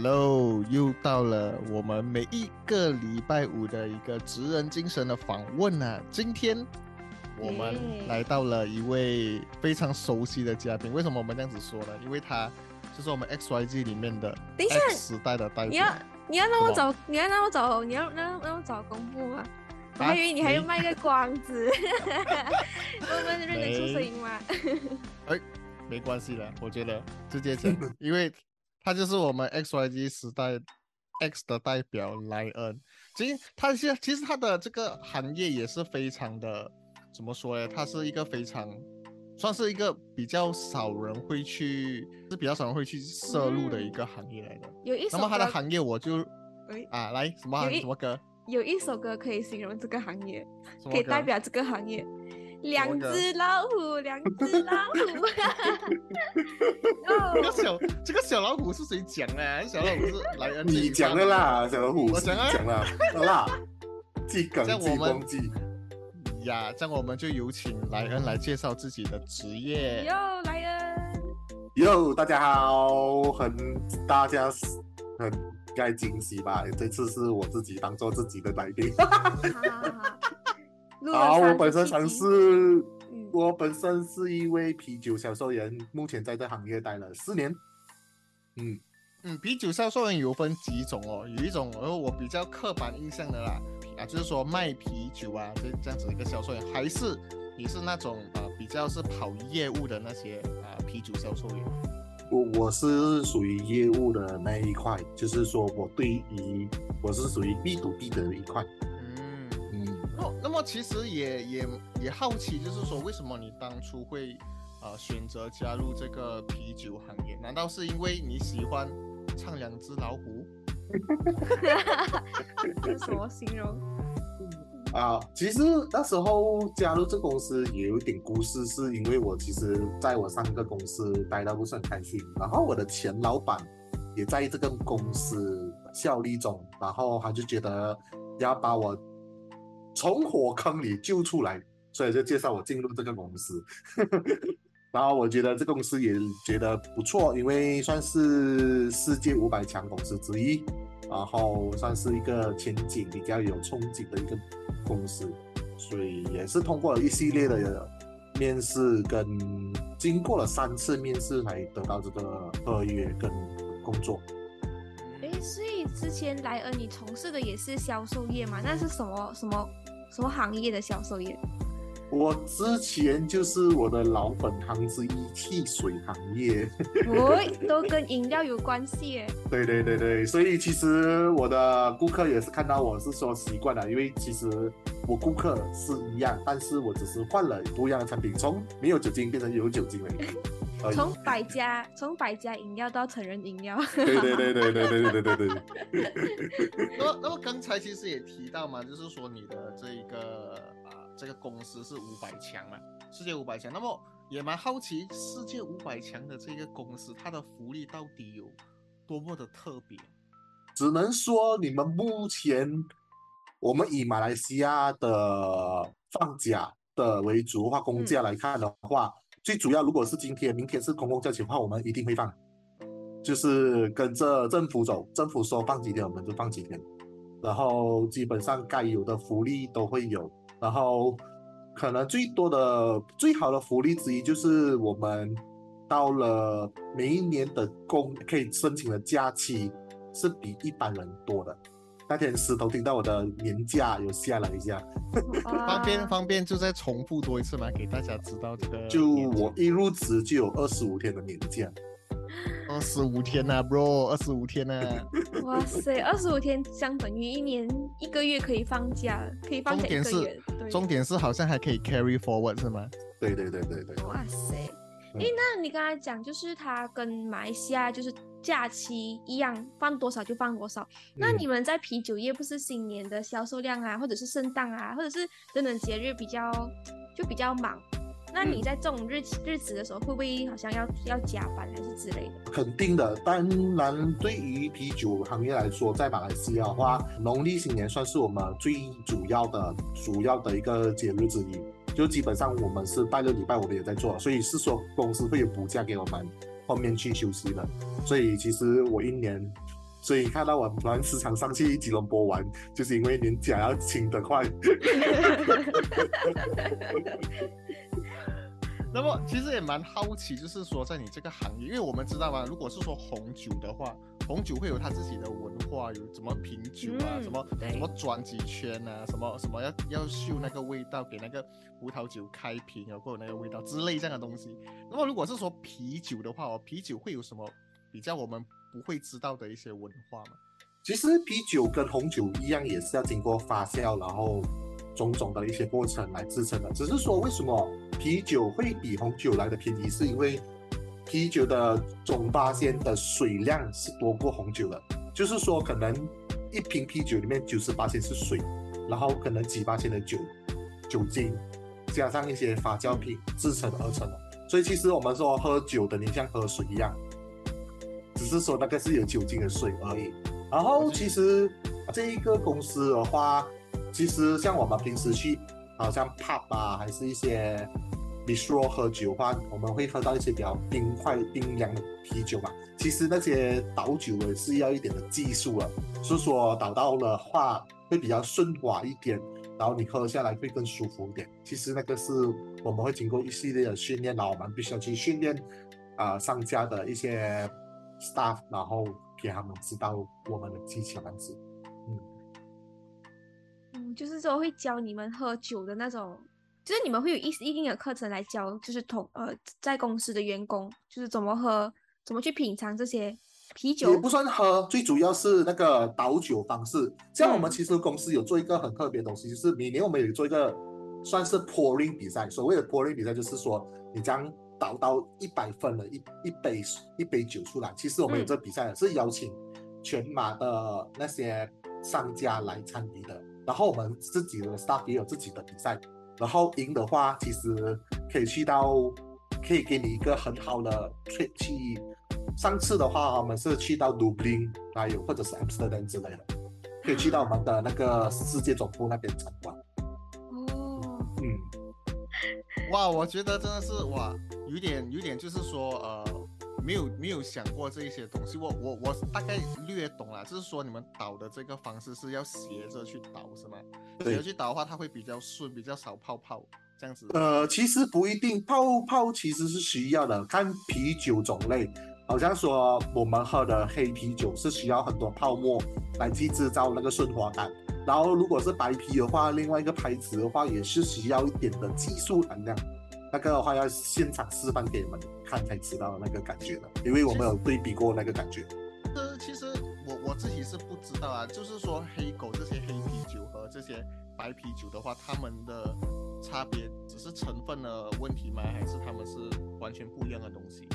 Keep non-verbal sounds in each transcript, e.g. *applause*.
Hello，又到了我们每一个礼拜五的一个职人精神的访问啊！今天我们来到了一位非常熟悉的嘉宾。为什么我们这样子说呢？因为他就是我们 XYG 里面的等一下时代的代表你要。你要让我找，你要让我找，你要让让我找公布吗？我啊还以为你还要卖个关子，*laughs* 我们认得出声音吗？哎没关系的，我觉得直接讲，*laughs* 因为他就是我们 XYG 时代 X 的代表莱恩。其实他现其实他的这个行业也是非常的，怎么说呢？他是一个非常算是一个比较少人会去，是比较少人会去涉入的一个行业来的。有一首那么他的，行业我就喂啊，来什么什么歌？有一首歌可以形容这个行业，可以代表这个行业。两歌只老虎，两只老虎。*laughs* 这个哦，小这个小老虎是谁讲的啊？小老虎是莱恩自己你讲发的啦，小老虎，我讲了，好啦，记梗记这样我们忘记。呀，这样我们就有请莱恩来介绍自己的职业。哟，莱恩，哟，大家好，很大家很应该惊喜吧？这次是我自己当做自己的来宾。*laughs* 好好好。录了好，我本身曾集是，嗯我本身是一位啤酒销售员，目前在这行业待了四年。嗯，嗯，啤酒销售员有分几种哦，有一种呃我比较刻板印象的啦，啊，就是说卖啤酒啊，这这样子一个销售员，还是你是那种啊、比较是跑业务的那些啊、啤酒销售员。我我是属于业务的那一块，就是说我对于我是属于 B to B 的一块。那那么其实也也也好奇，就是说为什么你当初会呃选择加入这个啤酒行业？难道是因为你喜欢唱两只老虎？这是什么形容？啊，其实那时候加入这公司也有点故事，是因为我其实在我上个公司待到不是很开心，然后我的前老板也在这个公司效力中，然后他就觉得要把我从火坑里救出来，所以就介绍我进入这个公司。*laughs* 然后我觉得这公司也觉得不错，因为算是世界五百强公司之一，然后算是一个前景比较有憧憬的一个公司，所以也是通过了一系列的面试，跟经过了三次面试才得到这个合约跟工作。之前莱恩你从事的也是销售业嘛？那是什么什么什么行业的销售业？我之前就是我的老本行之一，汽水行业。喂，都跟饮料有关系耶。*laughs* 对对对对，所以其实我的顾客也是看到我是说习惯了，因为其实我顾客是一样，但是我只是换了不一样的产品，从没有酒精变成有酒精。而已从百家从百家饮料到成人饮料，对对对对对对对对对对。那么那么刚才其实也提到嘛，就是说你的这一个啊、这个公司是五百强嘛，世界五百强。那么也蛮好奇，世界五百强的这个公司，它的福利到底有多么的特别？只能说你们目前，我们以马来西亚的放假的为主的话，公假来看的话，最主要如果是今天、明天是公共假期的话，我们一定会放，就是跟着政府走，政府说放几天我们就放几天，然后基本上该有的福利都会有，然后可能最多的、最好的福利之一就是我们到了每一年的工可以申请的假期是比一般人多的。那天石头听到我的年假有下了一下，方便啊方便就再重复多一次嘛，给大家知道这个就我一入职就有二十五天的年假，二十五天呐、b r o 二十五天呐、*laughs* 哇塞，二十五天相等于一年一个月可以放假，可以放假一重点是个月。重点是好像还可以 carry forward 是吗？对对对对对，哇塞，嗯。诶，那你刚才讲就是他跟马来西亚就是假期一样放多少就放多少。那嗯你们在啤酒业不是新年的销售量啊，或者是圣诞啊，或者是等等节日比较就比较忙？那你嗯在这种日期日子的时候，会不会好像要要加班还是之类的？肯定的，当然，对于啤酒行业来说，在马来西亚的话，农历新年算是我们最主要的、主要的一个节日之一。就基本上我们是拜六礼拜我们也在做，所以是说公司会有补假给我们后面去休息了。所以其实我一年，所以看到我突然时常上去吉隆坡玩，就是因为年假要请得快。*laughs* 那么其实也蛮好奇，就是说在你这个行业，因为我们知道嘛，如果是说红酒的话，红酒会有它自己的文化，有怎么品酒啊，嗯什么对什么转几圈啊，什么什么要要嗅那个味道，给那个葡萄酒开瓶啊，或者那个味道之类这样的东西。那么如果是说啤酒的话哦，啤酒会有什么比较我们不会知道的一些文化吗？其实啤酒跟红酒一样，也是要经过发酵，然后种种的一些过程来制成的。只是说为什么啤酒会比红酒来的便宜，是因为啤酒的总八仙的水量是多过红酒的，就是说可能一瓶啤酒里面九十八仙是水，然后可能几八仙的酒酒精，加上一些发酵品制成而成的。所以其实我们说喝酒的，你像喝水一样，只是说那个是有酒精的水而已。然后其实这一个公司的话，其实像我们平时去，好像 pub 啊，还是一些比如说喝酒的话，我们会喝到一些比较冰块、冰凉的啤酒嘛。其实那些倒酒也是要一点的技术了，是说倒到的话会比较顺滑一点，然后你喝下来会更舒服一点。其实那个是我们会经过一系列的训练，然后我们必须要去训练啊、呃商家的一些 staff，然后给他们知道我们的技巧这样子。嗯，就是说会教你们喝酒的那种，就是你们会有一一定的课程来教，就是同呃在公司的员工，就是怎么喝，怎么去品尝这些啤酒也。不算喝，最主要是那个倒酒方式。像我们嗯其实公司有做一个很特别的东西，就是每年我们有做一个算是 pouring 比赛。所谓的 pouring 比赛，就是说你将倒到一百分的一一杯一杯酒出来。其实我们有嗯这比赛是邀请全马的那些商家来参与的，然后我们自己的 staff 也有自己的比赛。然后赢的话，其实可以去到，可以给你一个很好的 trip 去。上次的话，我们是去到卢布林，还有或者是 Amsterdam 之类的，可以去到我们的那个世界总部那边参观。哦，嗯，哇，我觉得真的是哇，有点有点就是说呃，没有没有想过这一些东西。我我我大概略懂了，就是说你们倒的这个方式是要斜着去倒是吗？斜着。去倒的话，它会比较顺，比较少泡泡这样子。呃，其实不一定，泡泡其实是需要的，看啤酒种类。好像说我们喝的黑啤酒是需要很多泡沫来去制造那个顺滑感，然后如果是白啤的话，另外一个牌子的话也是需要一点的技术含量。那个的话要现场示范给你们看才知道那个感觉的，因为我们有对比过那个感觉。这其实我我自己是不知道啊，就是说黑狗这些黑啤酒和这些白啤酒的话，它们的差别只是成分的问题吗？还是它们是完全不一样的东西？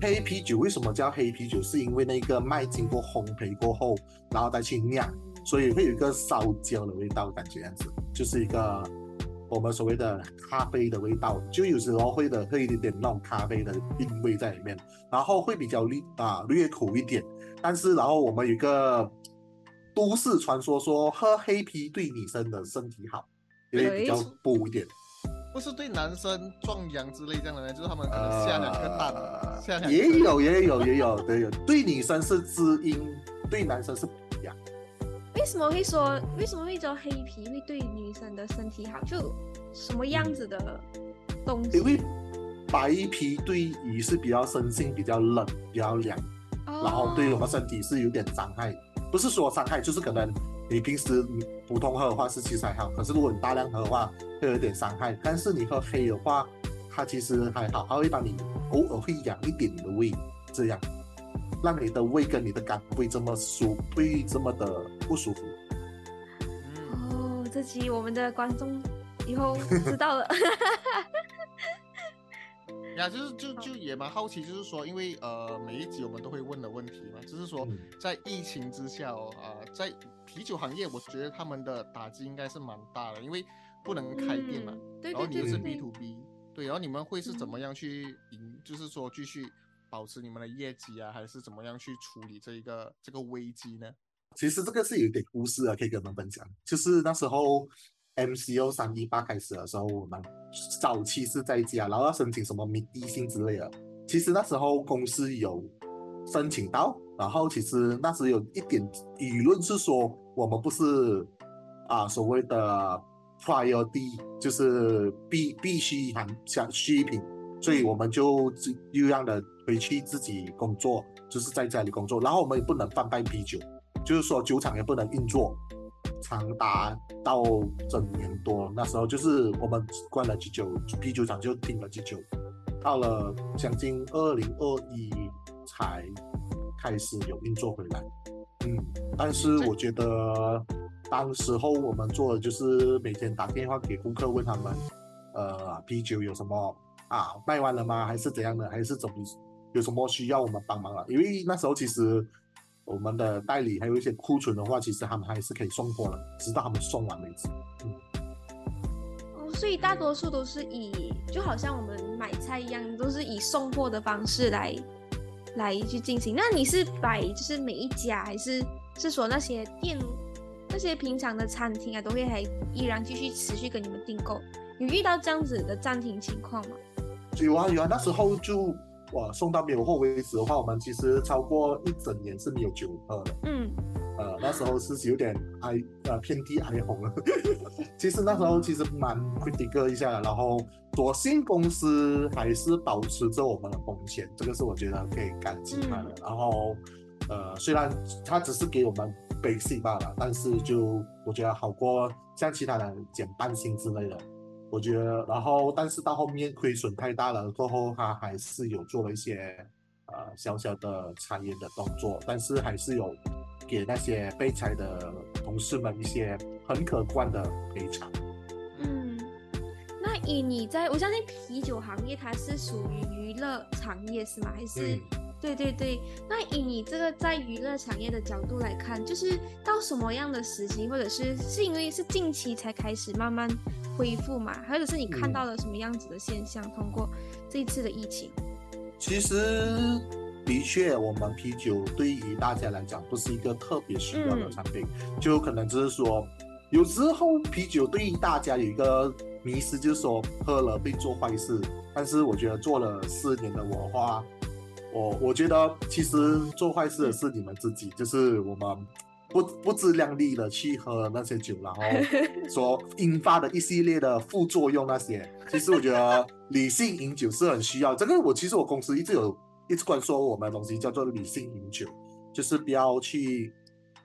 黑啤酒为什么叫黑啤酒？是因为那个麦经过烘焙过后，然后再去酿，所以会有一个烧焦的味道，感觉样子，就是一个我们所谓的咖啡的味道，就有时候会的会有一点那种咖啡的韵味在里面，然后会比较略啊略苦一点，但是然后我们有一个都市传说说喝黑啤对女生的身体好，因为比较对补一点。不是对男生壮阳之类这样的呢？就是他们可能下两个蛋，呃下两个也有也有也有对有，对女生是滋阴，对男生是补阳。为什么会说为什么会说黑皮会对女生的身体好？就什么样子的东西？因为白皮对鱼是比较生性比较冷比较凉，然后对我们身体是有点伤害，不是说伤害，就是可能你平时普通喝的话是其实还好，可是如果你大量喝的话会有点伤害。但是你喝黑的话，它其实还好，它会帮你偶尔会养一点你的胃，这样让你的胃跟你的肝不会这么舒，不会这么的不舒服。嗯，哦，这集我们的观众以后知道了。*laughs* 呀，就是就就也蛮好奇，就是说，因为呃每一集我们都会问的问题嘛，就是说嗯在疫情之下哦，啊、在啤酒行业，我觉得他们的打击应该是蛮大的，因为不能开店嘛，嗯对然后你又是 B to B，对，然后你们会是怎么嗯样去赢，就是说继续保持你们的业绩啊，还是怎么样去处理这一个这个危机呢？其实这个是有点故事啊，可以跟你们分享。就是那时候 MCO 三一八开始的时候，我们早期是在家，然后要申请什么迷地性之类的。其实那时候公司有申请到，然后其实那时有一点舆论是说我们不是啊所谓的 priority，就是必必须含像需品，所以我们就自又让的回去自己工作，就是在家里工作，然后我们也不能贩卖啤酒。就是说酒厂也不能运作，长达到整年多。那时候就是我们关了啤酒，啤酒厂就停了啤酒，到了将近二零二一才开始有运作回来。嗯，但是我觉得当时候我们做的就是每天打电话给顾客问他们，呃，啤酒有什么啊卖完了吗？还是怎样的？还是怎么有什么需要我们帮忙了？因为那时候其实。我们的代理还有一些库存的话，其实他们还是可以送货的，直到他们送完为止。哦，所以大多数都是以就好像我们买菜一样，都是以送货的方式来来去进行。那你是摆就是每一家，还是是说那些店那些平常的餐厅啊，都会还依然继续持续跟你们订购？有遇到这样子的暂停情况吗？有啊有啊，那时候就哇送到没有货为止的话，我们其实超过一整年是没有酒喝的。嗯呃，那时候是有点哀呃遍地哀鸿了。*laughs* 其实那时候其实蛮 critical 一下的，然后所幸公司还是保持着我们的风险，这个是我觉得可以感激他的。然后呃，虽然他只是给我们 basic 罢了，但是就我觉得好过像其他人减半薪之类的。我觉得，然后但是到后面亏损太大了过后，他还是有做了一些呃小小的裁员的动作，但是还是有给那些被裁的同事们一些很可观的赔偿。嗯，那以你在我相信啤酒行业它是属于娱乐产业是吗？还是？嗯对对对，那以你这个在娱乐产业的角度来看，就是到什么样的时期，或者是是因为是近期才开始慢慢恢复嘛，或者是你看嗯到了什么样子的现象？通过这一次的疫情，其实的确，我们啤酒对于大家来讲不是一个特别需要的嗯产品，就可能只是说，有时候啤酒对于大家有一个迷失，就是说喝了会做坏事。但是我觉得做了四年的我话，我我觉得其实做坏事的是你们自己，就是我们不不自量力的去喝那些酒，然后 *laughs* 所引发的一系列的副作用那些，其实我觉得 *laughs* 理性饮酒是很需要。这个我其实我公司一直有一直灌输我们的东西叫做理性饮酒，就是不要去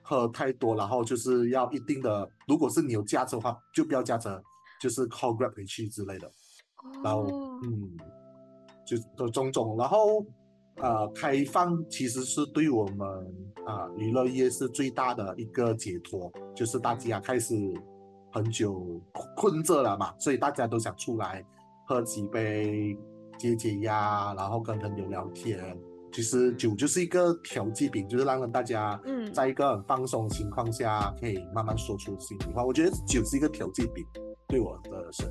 喝太多，然后就是要一定的，如果是你有驾车的话，就不要驾车，就是 call grab 回去之类的。然后哦，嗯，就的种种，然后呃，开放其实是对我们啊、娱乐业是最大的一个解脱，就是大家开始很久困着了嘛，所以大家都想出来喝几杯解解压，然后跟朋友聊天。其实酒就是一个调剂品，就是让大家嗯在一个很放松的情况下，可以慢慢说出心里话。我觉得酒是一个调剂品，对我的是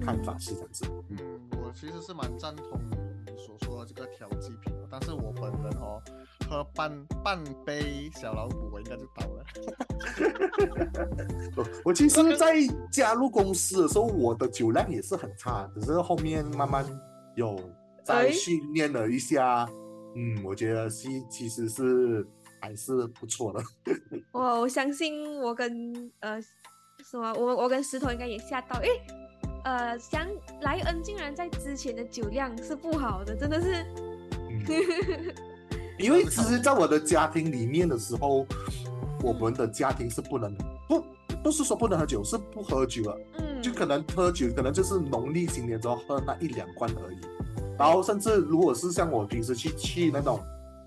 看法是这样子。嗯，我其实是蛮赞同你所说的这个调剂品，但是我本人哦，喝半半杯小老虎我应该就倒了。我 *laughs* 我其实，在加入公司的时候，我的酒量也是很差，只是后面慢慢有在哎训练了一下，嗯，我觉得是其实是还是不错的。*laughs* 我我相信我跟呃什么，我我跟石头应该也吓到，诶，呃，想莱恩竟然在之前的酒量是不好的，真的是，嗯 *laughs* 因为其实，在我的家庭里面的时候，我们的家庭是不能不不是说不能喝酒，是不喝酒了。嗯，就可能喝酒，可能就是农历新年之后喝那一两罐而已。然后甚至如果是像我平时去去那种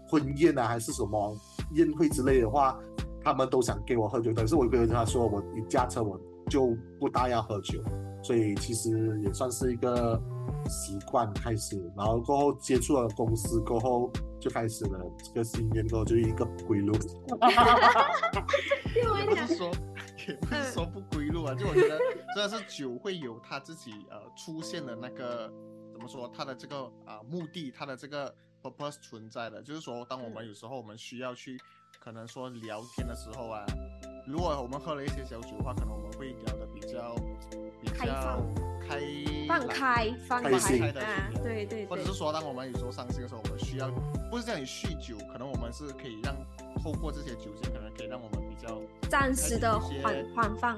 婚宴啊，还是什么宴会之类的话，他们都想给我喝酒，但是我跟他说，我一驾车我就不大要喝酒，所以其实也算是一个习惯开始，然后过后接触了公司过后，就开始了这个新念过后就一个不归路。因为讲也不是说，也不是说不归路啊，就我觉得真的是酒会有他自己呃出现的那个怎么说，他的这个啊、目的，他的这个 purpose 存在的。就是说，当我们有时候我们需要去可能说聊天的时候啊，如果我们喝了一些小酒的话，可能我们会聊的比较比开较放开放开放开心。啊，对对对。或者是，说，当我们有时候伤心的时候，我们需要不是叫你酗酒，可能我们是可以让透过这些酒精，可能可以让我们比较暂时的缓缓放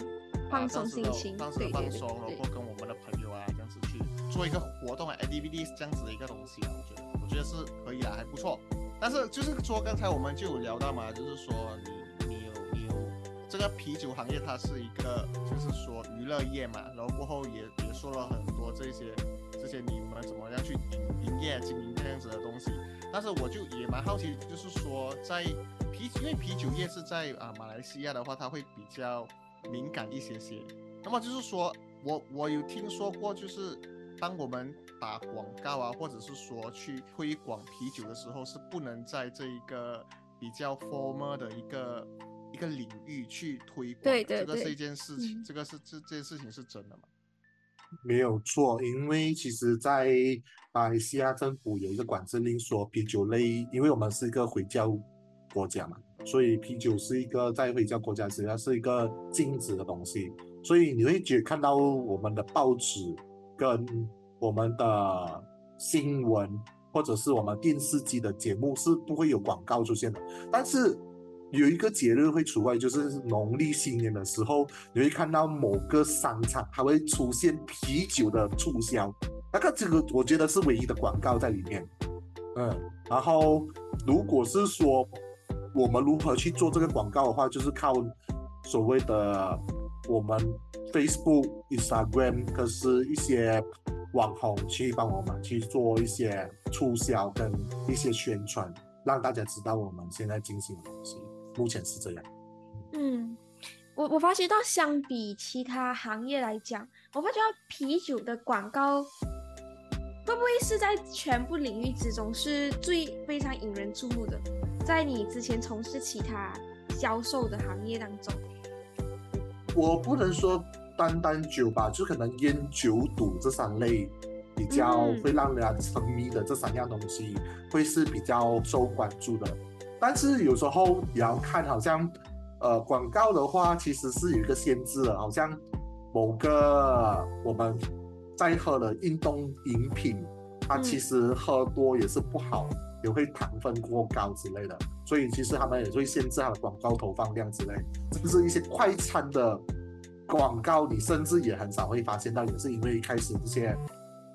放啊松心情，暂时对。对对的放松，然对后跟我们的朋友啊这样子去做一个活动啊，activity 这样子的一个东西啊，我觉得我觉得是可以啊，还不错。但是就是说，刚才我们就有聊到嘛，就是说这个啤酒行业，它是一个就是说娱乐业嘛，然后过后也也说了很多这些这些你们怎么样去营业经营这样子的东西。但是我就也蛮好奇，就是说在啤，因为啤酒业是在啊马来西亚的话，它会比较敏感一些些。那么就是说我我有听说过，就是当我们打广告啊，或者是说去推广啤酒的时候，是不能在这一个比较 formal 的一个一个领域去推广。对对对这个是一件事情，嗯这个是这这件事情是真的吗？没有错，因为其实，在马来西亚政府有一个管制令说，啤酒类，因为我们是一个回教国家嘛，所以啤酒是一个在回教国家实际上是一个禁止的东西，所以你会觉看到我们的报纸跟我们的新闻，或者是我们电视机的节目是不会有广告出现的，但是。有一个节日会除外，就是农历新年的时候，你会看到某个商场它会出现啤酒的促销，那个这个我觉得是唯一的广告在里面。嗯，然后如果是说我们如何去做这个广告的话，就是靠所谓的我们 Facebook、Instagram，可是一些网红去帮我们去做一些促销跟一些宣传，让大家知道我们现在进行的东西。目前是这样。嗯，我我发觉到相比其他行业来讲，我发觉到啤酒的广告会不会是在全部领域之中是最非常引人注目的？在你之前从事其他销售的行业当中，我不能说单单酒吧，就可能烟酒赌这三类比较嗯会让人家沉迷的这三样东西，会是比较受关注的。但是有时候也要看，好像呃广告的话，其实是有一个限制的，好像某个我们在喝的运动饮品，它嗯。其实喝多也是不好，也会糖分过高之类的，所以其实他们也会限制它的广告投放量之类，甚至一些快餐的广告，你甚至也很少会发现到，也是因为一开始这些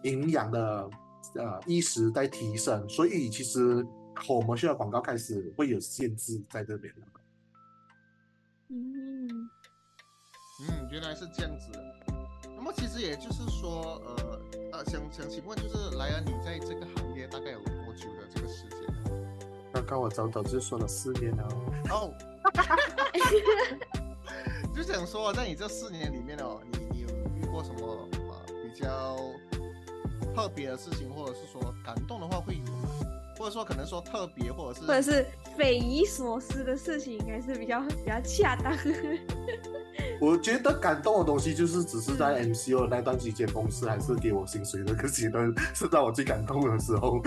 营养的呃意识在提升，所以其实我们需要广告开始会有限制在这边了。嗯，嗯，原来是这样子的。那么其实也就是说，呃呃，想想请问，就是莱恩，你在这个行业大概有多久的这个时间呢？刚刚我早早就说了四年了哦，哦，*laughs* 就想说，在你这四年里面哦，你你有遇过什么呃比较特别的事情，或者是说感动的话会有吗？或者说可能说特别，或者是或者是匪夷所思的事情，应该是比较比较恰当。*laughs* 我觉得感动的东西就是只是在 MCO 那段期间，公司还是给我薪水的，可是呢是在我最感动的时候。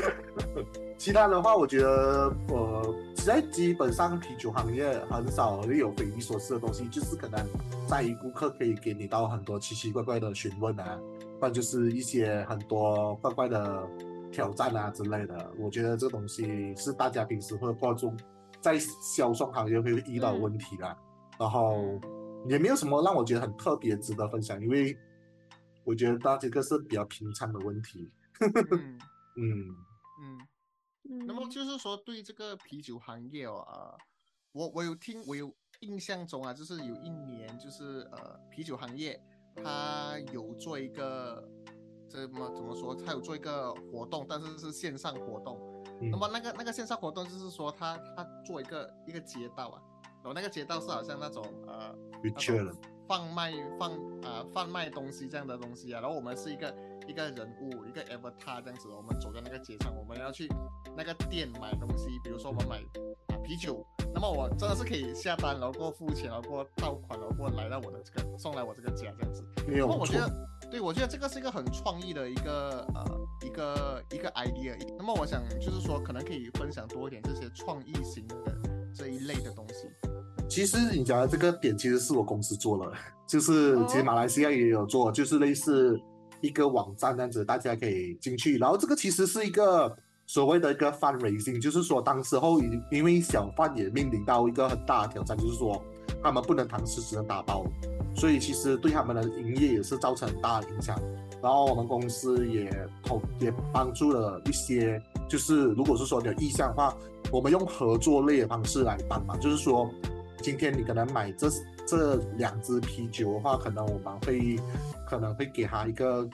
*laughs* 其他的话，我觉得呃，现在基本上啤酒行业很少会有匪夷所思的东西，就是可能在于顾客可以给你到很多奇奇怪怪的询问啊，不然就是一些很多怪怪的挑战啊之类的。我觉得这东西是大家平时会关注，在销售行业会遇到的问题啦。然后也没有什么让我觉得很特别值得分享，因为我觉得它这个是比较平常的问题。嗯 *laughs* 嗯，嗯。嗯那么就是说，对这个啤酒行业哦，呃，我我有听，我有印象中啊，就是有一年，就是呃，啤酒行业它有做一个，这么怎么说？他有做一个活动，但是是线上活动。嗯那么那个那个线上活动就是说他他做一个一个街道啊，然后那个街道是好像那种呃的确了，贩卖贩啊、贩卖东西这样的东西啊，然后我们是一个一个人物，一个 avatar 这样子，我们走在那个街上，我们要去那个店买东西，比如说我们买啊啤酒，那么我真的是可以下单，然后过付钱，然后过到款，然后过来到我的这个送来我这个家这样子。没有我觉。得，对我觉得这个是一个很创意的一个呃一个一个 idea。那么我想就是说，可能可以分享多一点这些创意型的这一类的东西。其实你讲的这个点，其实是我公司做了，就是其实马来西亚也有做，就是类似一个网站这样子，大家可以进去。然后这个其实是一个所谓的一个 fundraising，就是说当时候因因为小贩也面临到一个很大的挑战，就是说他们不能堂食，只能打包，所以其实对他们的营业也是造成很大的影响。然后我们公司也投也帮助了一些，就是如果是说有意向的话，我们用合作类的方式来帮忙，就是说今天你可能买这这两支啤酒的话，可能我们会可能会给他一个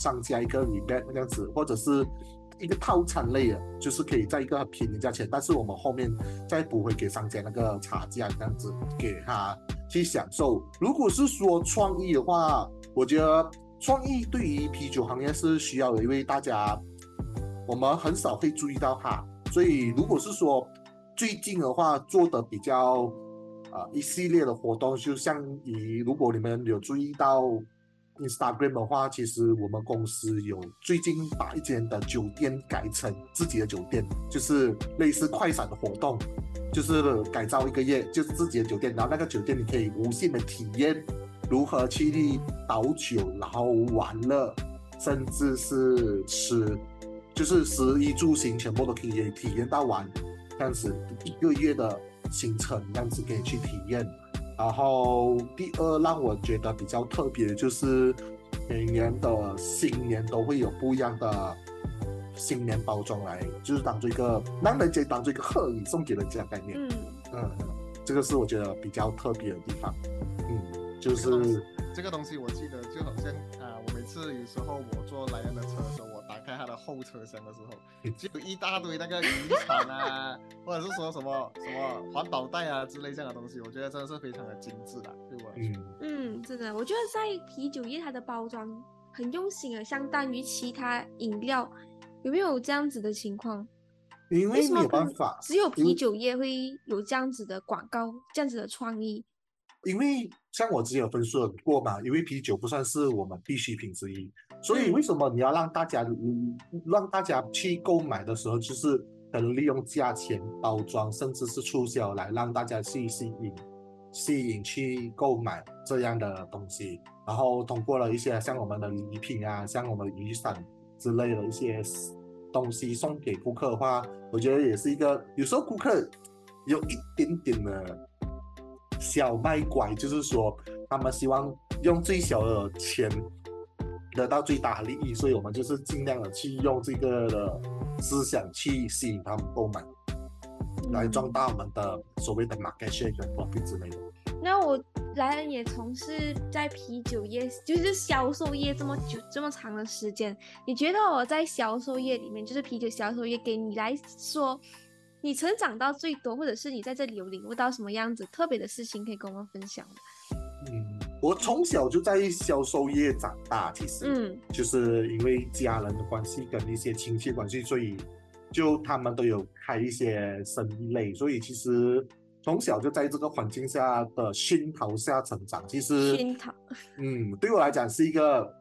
商家一个 rebate 这样子，或者是一个套餐类的，就是可以在一个很便宜价钱，但是我们后面再补回给商家那个差价这样子给他去享受。如果是说创意的话，我觉得创意对于啤酒行业是需要的，因为大家我们很少会注意到它，所以如果是说最近的话做的比较啊、一系列的活动，就像以如果你们有注意到 Instagram 的话，其实我们公司有最近把一间的酒店改成自己的酒店，就是类似快闪的活动，就是改造一个月，就是自己的酒店，然后那个酒店你可以无限的体验如何去倒酒，然后玩乐，甚至是吃，就是食衣住行全部都可以体验到完，这样子一个月的行程，这样子可以去体验。然后第二让我觉得比较特别的就是每年的新年都会有不一样的新年包装来，就是当做一个让人家当做一个贺礼送给人家的概念。嗯，嗯，嗯这个是我觉得比较特别的地方。嗯，就是这个东西我记得就好像啊、我每次有时候我坐莱恩的车后车厢的时候，就有一大堆那个渔船啊，*laughs* 或者是说什么什么环保袋啊之类这样的东西，我觉得真的是非常的精致的，对我来说。嗯。嗯，真的，我觉得在啤酒业它的包装很用心啊，相当于其他饮料，有没有这样子的情况？因为没什么不有办法，只有啤酒业会有这样子的广告，这样子的创意？因为像我之前有分数过嘛，因为啤酒不算是我们必需品之一，所以嗯为什么你要让大家嗯让大家去购买的时候，就是可能利用价钱、包装，甚至是促销来让大家去吸引、吸引去购买这样的东西，然后通过了一些像我们的礼品啊，像我们的雨伞之类的一些东西送给顾客的话，我觉得也是一个有时候顾客有一点点的。小卖拐，就是说他们希望用最小的钱得到最大的利益，所以我们就是尽量的去用这个的思想去吸引他们购买，来壮大我们的所谓的 market share 跟 profit 之类的。那我莱恩也从事在啤酒业，就是销售业这么久这么长的时间，你觉得我在销售业里面，就是啤酒销售业，给你来说，你成长到最多，或者是你在这里有领悟到什么样子特别的事情，可以跟我们分享吗？嗯，我从小就在销售业长大，其实，嗯就是因为家人的关系跟一些亲戚关系，所以就他们都有开一些生意类，所以其实从小就在这个环境下的熏陶下成长。其实，熏陶，*laughs* 嗯，对我来讲是一个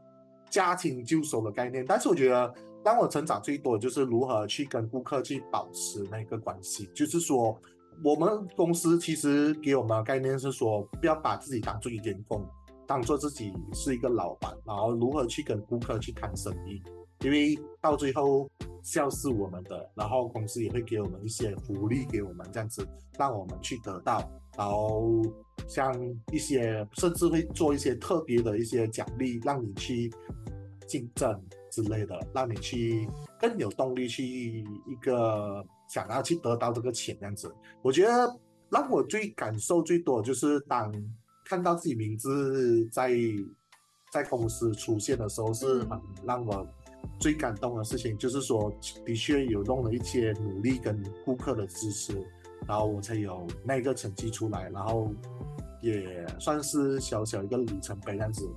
家庭就手的概念，但是我觉得让我成长最多的就是如何去跟顾客去保持那个关系，就是说。我们公司其实给我们的概念是说，不要把自己当做一员工，当做自己是一个老板，然后如何去跟顾客去谈生意，因为到最后笑是我们的，然后公司也会给我们一些福利给我们这样子，让我们去得到，然后像一些甚至会做一些特别的一些奖励，让你去竞争之类的，让你去更有动力去一个想要去得到这个钱这样子。我觉得让我最感受最多就是当看到自己名字在在公司出现的时候，是嗯很让我最感动的事情。就是说，的确有用了一些努力跟顾客的支持，然后我才有那个成绩出来，然后也算是小小一个里程碑这样子。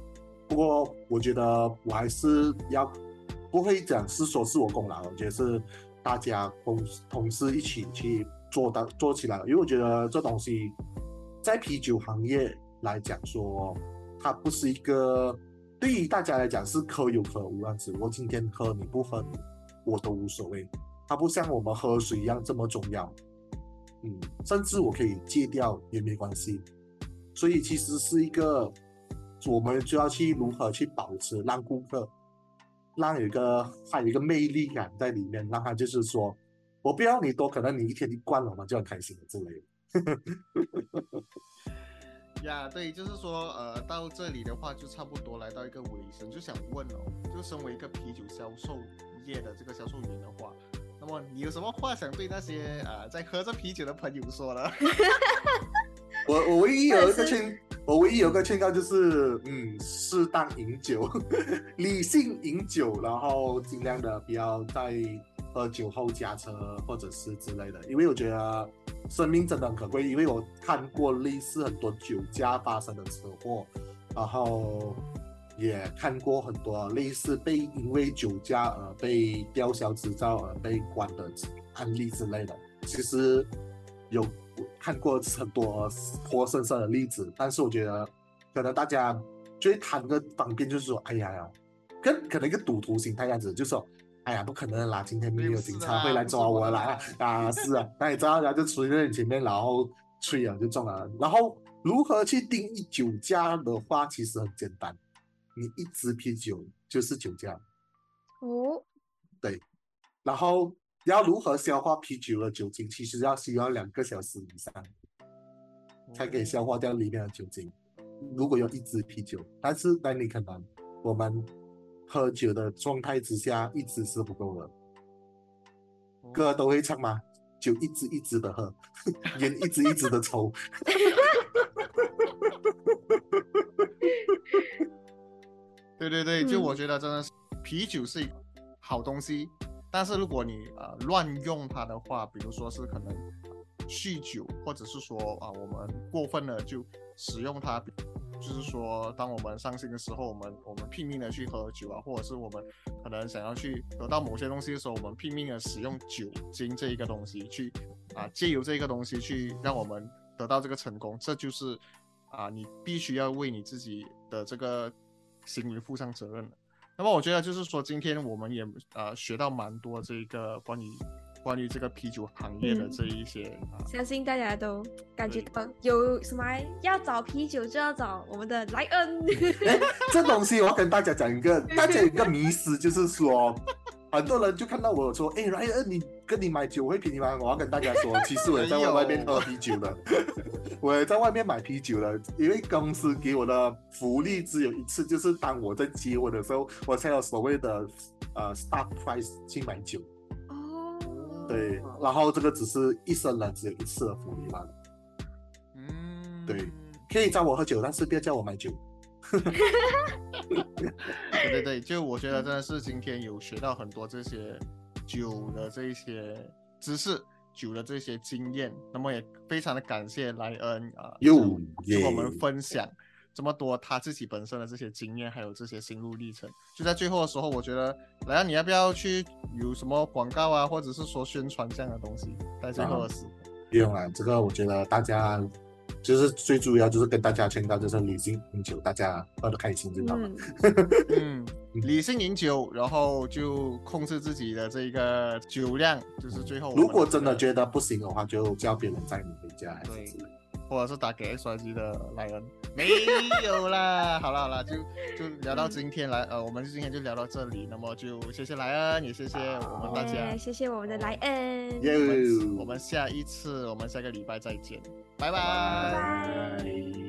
不过我觉得我还是要不会讲是说是我功劳，我觉得是大家同同事一起去做的做起来，因为我觉得这东西在啤酒行业来讲说，它不是一个对于大家来讲是可有可无样子。我今天喝你不喝，我都无所谓。它不像我们喝水一样这么重要，嗯，甚至我可以戒掉也没关系。所以其实是一个，我们就要去如何去保持，让顾客，让有一个他有一个魅力感在里面，让他就是说，我不要你多，可能你一天一罐了，我们就很开心了之类的。呀，对，就是说，呃，到这里的话就差不多来到一个尾声，就想问哦，就身为一个啤酒销售业的这个销售员的话，那么你有什么话想对那些呃在喝着啤酒的朋友说呢？我我唯一有一个劝，我唯一有个劝告就是，嗯，适当饮酒，*laughs* 理性饮酒，然后尽量的不要在喝酒后驾车或者是之类的，因为我觉得生命真的很可贵，因为我看过类似很多酒驾发生的车祸，然后也看过很多类似被因为酒驾而被吊销执照而被关的案例之类的，其实有。看过很多活生生的例子，但是我觉得可能大家就会谈个方便，就是说，哎呀呀，跟可能一个赌徒心态样子，就是说，哎呀，不可能啦，今天没有警察会来抓我啦，*laughs* 啊，是啊，那你知道，然后就出现在你前面，然后吹啊就中了。然后如何去定义酒驾的话，其实很简单，你一支啤酒就是酒驾。哦，对，然后。要如何消化啤酒的酒精？其实要需要两个小时以上，才可以消化掉里面的酒精。如果有一支啤酒，但是那你可能我们喝酒的状态之下，一支是不够的。歌都会唱吗？酒一支一支的喝，*laughs* 烟一支一支的抽。对对对，就我觉得真的是啤酒是一好东西。但是如果你呃乱用它的话，比如说是可能酗酒，或者是说啊我们过分的就使用它，就是说当我们伤心的时候，我们我们拼命的去喝酒啊，或者是我们可能想要去得到某些东西的时候，我们拼命的使用酒精这一个东西去啊借由这个东西去让我们得到这个成功，这就是啊你必须要为你自己的这个行为负上责任了。那么我觉得就是说，今天我们也呃学到蛮多这个关于关于这个啤酒行业的这一些，相信大家都感觉到有什么要找啤酒就要找我们的莱恩。这东西我要跟大家讲一个，大家有一个迷思，就是说。很多人就看到我说：“哎，莱恩，你跟你买酒会便宜吗？”我要跟大家说，其实我也在外面喝啤酒的，*laughs* 我也在外面买啤酒的，因为公司给我的福利只有一次，就是当我在接我的时候，我才有所谓的呃 staff price 去买酒。哦。对，然后这个只是一生人只有一次的福利嘛。嗯。对，可以找我喝酒，但是不要叫我买酒。*laughs* 对对对，就我觉得真的是今天有学到很多这些酒的这一些知识，酒的这些经验，那么也非常的感谢莱恩啊，又跟我们分享这么多他自己本身的这些经验，还有这些心路历程。就在最后的时候，我觉得莱恩你要不要去有什么广告啊，或者是说宣传这样的东西？在最后的时，不用了，这个我觉得大家。就是最主要就是跟大家劝告，就是理性饮酒，大家喝的开心就好了。嗯，*laughs* 理性饮酒，然后就控制自己的这个酒量，就是最后。如果真的觉得不行的话，就叫别人载你回家。对。或者是打给 X Y G 的莱恩，*laughs* 没有啦，好了好了，就就聊到今天来，呃，我们今天就聊到这里，那么就谢谢莱恩，也谢谢我们大家，谢谢我们的莱恩，耶，我们下一次，我们下个礼拜再见，拜拜。